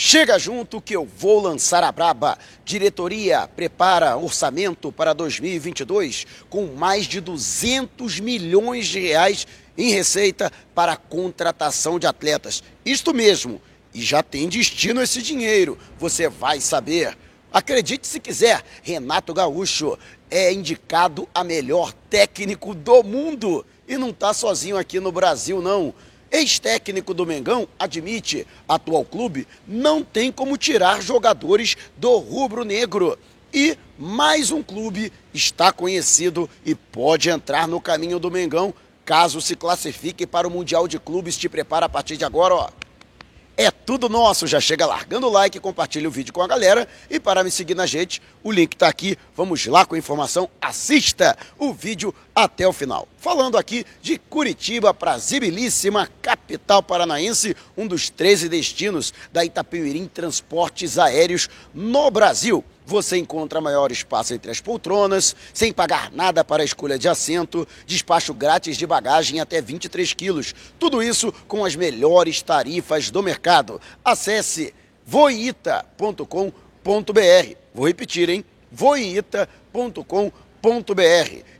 Chega junto que eu vou lançar a braba. Diretoria prepara orçamento para 2022 com mais de 200 milhões de reais em receita para contratação de atletas. Isto mesmo, e já tem destino esse dinheiro, você vai saber. Acredite se quiser, Renato Gaúcho é indicado a melhor técnico do mundo e não está sozinho aqui no Brasil, não. Ex-técnico do Mengão admite, atual clube não tem como tirar jogadores do rubro-negro. E mais um clube está conhecido e pode entrar no caminho do Mengão caso se classifique para o Mundial de Clubes. Te prepara a partir de agora, ó. É tudo nosso. Já chega largando o like, compartilha o vídeo com a galera. E para me seguir na gente, o link está aqui. Vamos lá com a informação. Assista o vídeo até o final. Falando aqui de Curitiba, prazibilíssima capital paranaense, um dos 13 destinos da Itapemirim Transportes Aéreos no Brasil você encontra maior espaço entre as poltronas, sem pagar nada para a escolha de assento, despacho grátis de bagagem até 23 quilos. Tudo isso com as melhores tarifas do mercado. Acesse voita.com.br. Vou repetir, hein? voita.com.br.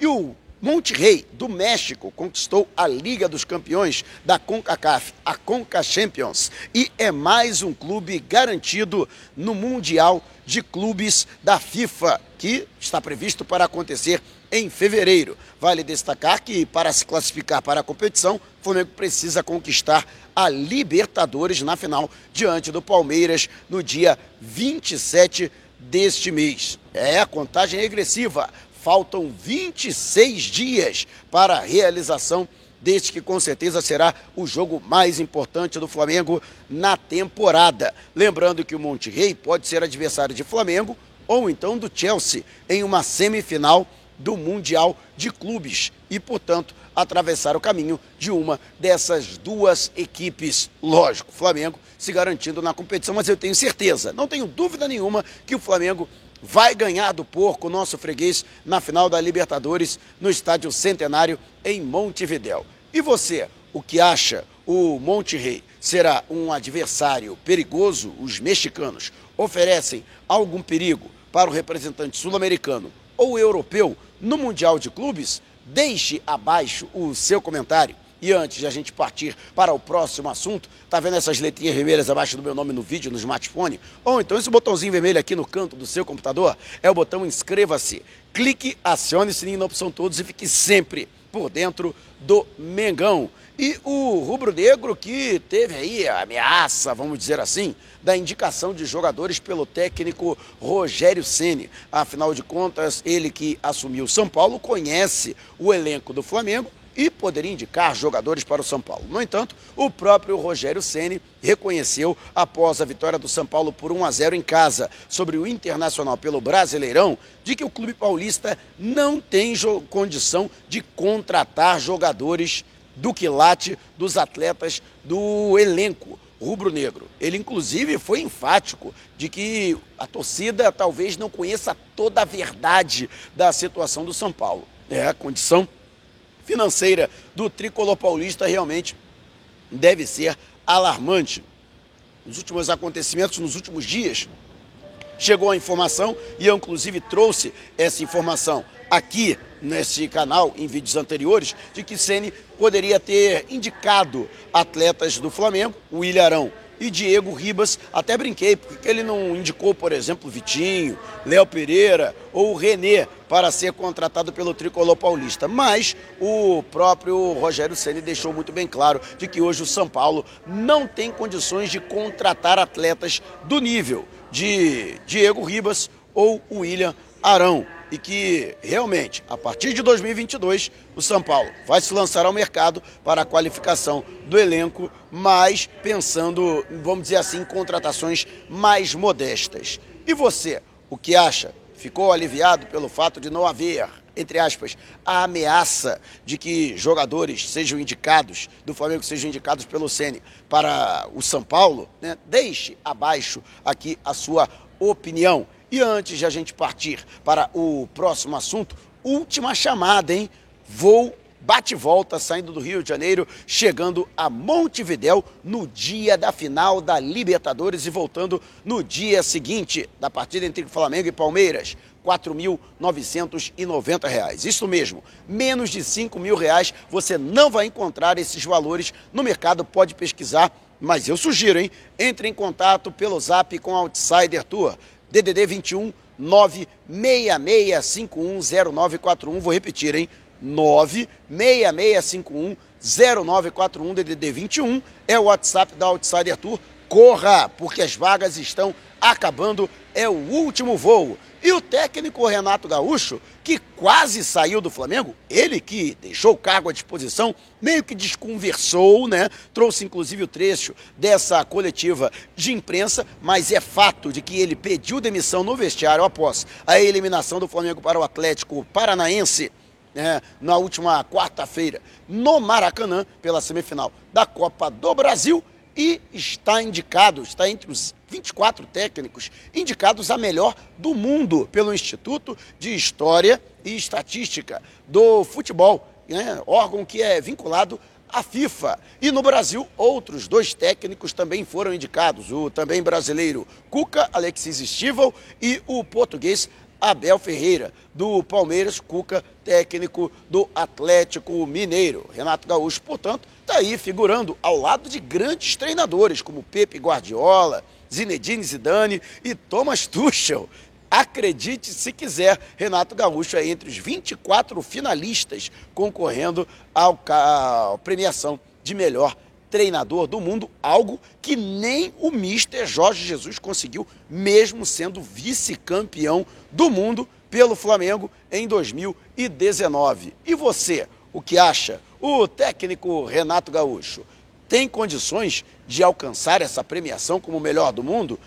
E o Monte Rei, do México, conquistou a Liga dos Campeões da CONCACAF, a CONCA Champions, e é mais um clube garantido no Mundial de Clubes da FIFA, que está previsto para acontecer em fevereiro. Vale destacar que, para se classificar para a competição, o Flamengo precisa conquistar a Libertadores na final, diante do Palmeiras, no dia 27 deste mês. É a contagem regressiva Faltam 26 dias para a realização deste que com certeza será o jogo mais importante do Flamengo na temporada. Lembrando que o Monte Rei pode ser adversário de Flamengo ou então do Chelsea em uma semifinal do Mundial de Clubes e, portanto, atravessar o caminho de uma dessas duas equipes. Lógico, Flamengo se garantindo na competição, mas eu tenho certeza, não tenho dúvida nenhuma que o Flamengo vai ganhar do porco, nosso freguês, na final da Libertadores, no Estádio Centenário, em Montevidéu. E você, o que acha? O Monte Rei será um adversário perigoso? Os mexicanos oferecem algum perigo para o representante sul-americano ou europeu no Mundial de Clubes? Deixe abaixo o seu comentário. E antes de a gente partir para o próximo assunto, tá vendo essas letrinhas vermelhas abaixo do meu nome no vídeo, no smartphone? Ou então esse botãozinho vermelho aqui no canto do seu computador é o botão inscreva-se. Clique, acione o sininho na opção todos e fique sempre por dentro do Mengão. E o rubro-negro que teve aí a ameaça, vamos dizer assim, da indicação de jogadores pelo técnico Rogério Ceni. Afinal de contas, ele que assumiu São Paulo conhece o elenco do Flamengo e poderia indicar jogadores para o São Paulo. No entanto, o próprio Rogério Ceni reconheceu após a vitória do São Paulo por 1 a 0 em casa sobre o Internacional pelo Brasileirão, de que o clube paulista não tem condição de contratar jogadores do quilate dos atletas do elenco rubro-negro. Ele, inclusive, foi enfático de que a torcida talvez não conheça toda a verdade da situação do São Paulo. É a condição financeira do tricolor paulista realmente deve ser alarmante. Nos últimos acontecimentos, nos últimos dias, chegou a informação e eu, inclusive, trouxe essa informação aqui nesse canal, em vídeos anteriores, de que Ceni poderia ter indicado atletas do Flamengo, o Ilharão e Diego Ribas. Até brinquei, porque ele não indicou, por exemplo, Vitinho, Léo Pereira ou Renê para ser contratado pelo Tricolor Paulista. Mas o próprio Rogério Ceni deixou muito bem claro de que hoje o São Paulo não tem condições de contratar atletas do nível de Diego Ribas ou William Arão e que realmente, a partir de 2022, o São Paulo vai se lançar ao mercado para a qualificação do elenco, mas pensando, vamos dizer assim, em contratações mais modestas. E você, o que acha? Ficou aliviado pelo fato de não haver, entre aspas, a ameaça de que jogadores sejam indicados, do Flamengo sejam indicados pelo Sene para o São Paulo? Né? Deixe abaixo aqui a sua opinião. E antes de a gente partir para o próximo assunto, última chamada, hein? Vou bate volta saindo do Rio de Janeiro, chegando a Montevidéu no dia da final da Libertadores e voltando no dia seguinte da partida entre Flamengo e Palmeiras. R$ 4.990. Isso mesmo, menos de 5 mil reais você não vai encontrar esses valores no mercado, pode pesquisar, mas eu sugiro, hein? Entre em contato pelo zap com a Outsider Tour, DDD 21 966510941, vou repetir, hein? 966510941 DDD 21 é o WhatsApp da Outsider Tour. Corra, porque as vagas estão acabando, é o último voo. E o técnico Renato Gaúcho, que quase saiu do Flamengo, ele que deixou o cargo à disposição, meio que desconversou, né? Trouxe inclusive o trecho dessa coletiva de imprensa, mas é fato de que ele pediu demissão no vestiário após a eliminação do Flamengo para o Atlético Paranaense. Né, na última quarta-feira, no Maracanã, pela semifinal da Copa do Brasil, e está indicado, está entre os 24 técnicos indicados a melhor do mundo pelo Instituto de História e Estatística do Futebol, né? órgão que é vinculado à FIFA. E no Brasil, outros dois técnicos também foram indicados, o também brasileiro Cuca Alexis Stival e o português Abel Ferreira, do Palmeiras, Cuca, técnico do Atlético Mineiro. Renato Gaúcho, portanto, está aí figurando ao lado de grandes treinadores como Pepe Guardiola, Zinedine Zidane e Thomas Tuchel. Acredite se quiser, Renato Gaúcho é entre os 24 finalistas concorrendo à premiação de melhor treinador do mundo, algo que nem o Mister Jorge Jesus conseguiu, mesmo sendo vice-campeão do mundo pelo Flamengo em 2019. E você, o que acha? O técnico Renato Gaúcho tem condições de alcançar essa premiação como o melhor do mundo?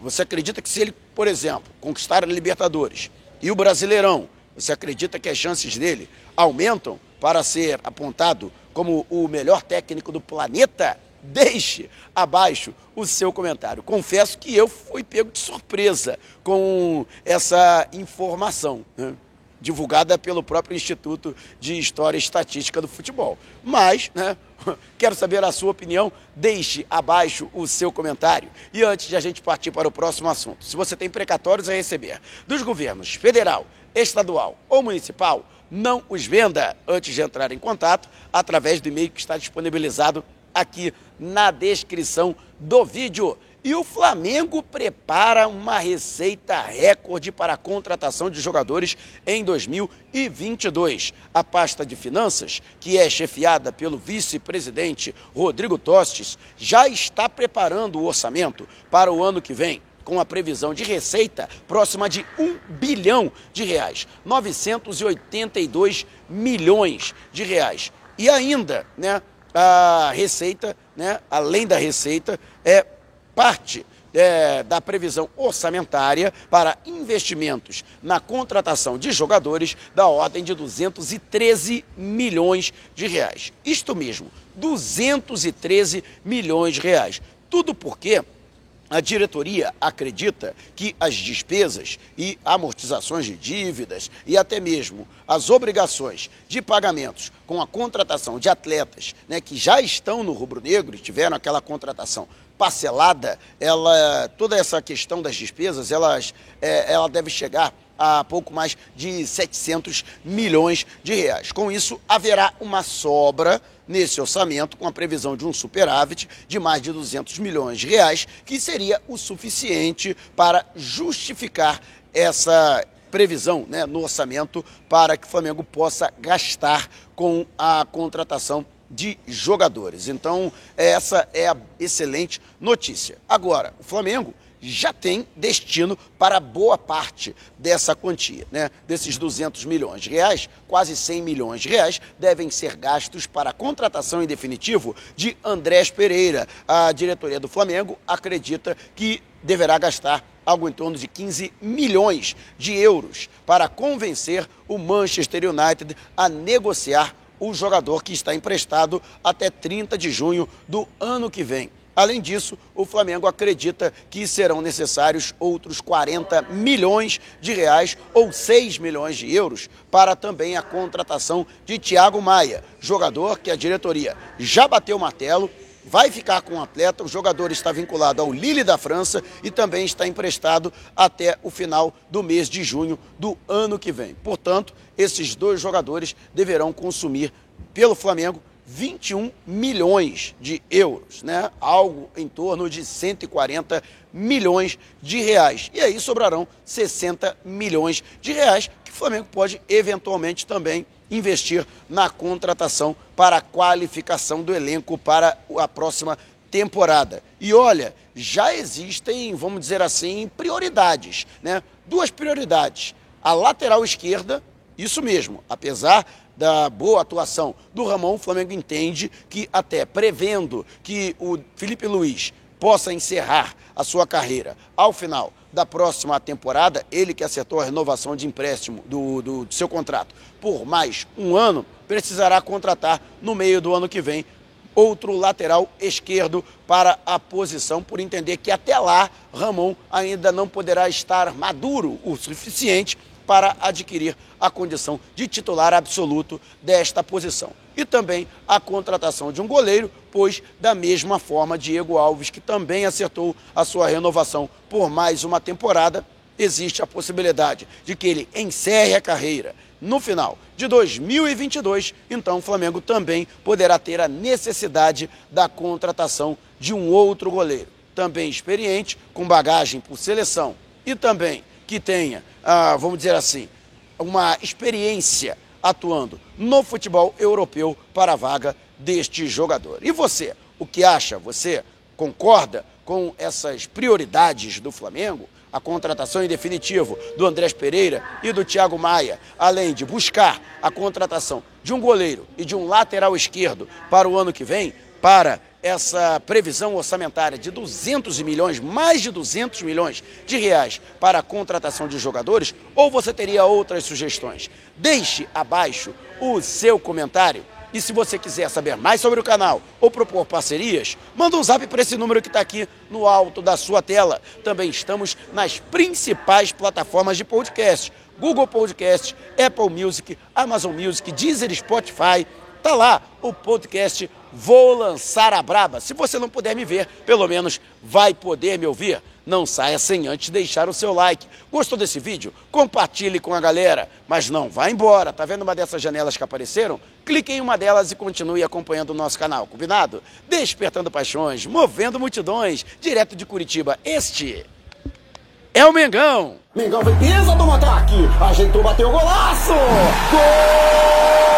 Você acredita que se ele, por exemplo, conquistar a Libertadores e o Brasileirão, você acredita que as chances dele aumentam para ser apontado como o melhor técnico do planeta? Deixe abaixo o seu comentário. Confesso que eu fui pego de surpresa com essa informação. Né? divulgada pelo próprio Instituto de História e Estatística do Futebol. Mas, né, quero saber a sua opinião, deixe abaixo o seu comentário. E antes de a gente partir para o próximo assunto, se você tem precatórios a receber dos governos federal, estadual ou municipal, não os venda antes de entrar em contato através do e-mail que está disponibilizado aqui na descrição do vídeo. E o Flamengo prepara uma receita recorde para a contratação de jogadores em 2022. A pasta de finanças, que é chefiada pelo vice-presidente Rodrigo Tostes, já está preparando o orçamento para o ano que vem com a previsão de receita próxima de 1 bilhão de reais, 982 milhões de reais. E ainda, né, a receita, né, além da receita, é parte é, da previsão orçamentária para investimentos na contratação de jogadores da ordem de 213 milhões de reais. Isto mesmo, 213 milhões de reais. Tudo porque a diretoria acredita que as despesas e amortizações de dívidas e até mesmo as obrigações de pagamentos com a contratação de atletas né, que já estão no rubro-negro e tiveram aquela contratação parcelada, ela, toda essa questão das despesas, elas, é, ela deve chegar a pouco mais de 700 milhões de reais. Com isso, haverá uma sobra nesse orçamento, com a previsão de um superávit de mais de 200 milhões de reais, que seria o suficiente para justificar essa previsão né, no orçamento para que o Flamengo possa gastar com a contratação de jogadores. Então, essa é a excelente notícia. Agora, o Flamengo já tem destino para boa parte dessa quantia, né? Desses 200 milhões de reais, quase 100 milhões de reais devem ser gastos para a contratação em definitivo de Andrés Pereira. A diretoria do Flamengo acredita que deverá gastar algo em torno de 15 milhões de euros para convencer o Manchester United a negociar o jogador que está emprestado até 30 de junho do ano que vem. Além disso, o Flamengo acredita que serão necessários outros 40 milhões de reais ou 6 milhões de euros para também a contratação de Thiago Maia, jogador que a diretoria já bateu o martelo vai ficar com o atleta. O jogador está vinculado ao Lille da França e também está emprestado até o final do mês de junho do ano que vem. Portanto, esses dois jogadores deverão consumir pelo Flamengo 21 milhões de euros, né? Algo em torno de 140 milhões de reais. E aí sobrarão 60 milhões de reais que o Flamengo pode eventualmente também investir na contratação para a qualificação do elenco para a próxima temporada. E olha, já existem, vamos dizer assim, prioridades, né? Duas prioridades. A lateral esquerda, isso mesmo, apesar da boa atuação do Ramon, o Flamengo entende que até prevendo que o Felipe Luiz possa encerrar a sua carreira ao final da próxima temporada, ele que acertou a renovação de empréstimo do, do, do seu contrato por mais um ano, precisará contratar no meio do ano que vem outro lateral esquerdo para a posição, por entender que até lá Ramon ainda não poderá estar maduro o suficiente para adquirir a condição de titular absoluto desta posição. E também a contratação de um goleiro, pois, da mesma forma, Diego Alves, que também acertou a sua renovação por mais uma temporada, existe a possibilidade de que ele encerre a carreira no final de 2022, então o Flamengo também poderá ter a necessidade da contratação de um outro goleiro, também experiente, com bagagem por seleção e também que tenha, ah, vamos dizer assim, uma experiência atuando no futebol europeu para a vaga deste jogador. E você, o que acha? Você concorda com essas prioridades do Flamengo? A contratação em definitivo do Andrés Pereira e do Thiago Maia, além de buscar a contratação de um goleiro e de um lateral esquerdo para o ano que vem, para essa previsão orçamentária de 200 milhões, mais de 200 milhões de reais para a contratação de jogadores, ou você teria outras sugestões? Deixe abaixo o seu comentário. E se você quiser saber mais sobre o canal ou propor parcerias, manda um zap para esse número que está aqui no alto da sua tela. Também estamos nas principais plataformas de podcast: Google Podcast, Apple Music, Amazon Music, Deezer, Spotify. Tá lá o podcast Vou Lançar a Braba. Se você não puder me ver, pelo menos vai poder me ouvir. Não saia sem antes deixar o seu like. Gostou desse vídeo? Compartilhe com a galera. Mas não vá embora. Tá vendo uma dessas janelas que apareceram? Clique em uma delas e continue acompanhando o nosso canal. Combinado? Despertando paixões, movendo multidões. Direto de Curitiba, este é o Mengão. Mengão vem pisa do ataque. Ajeitou, bateu golaço. Gol!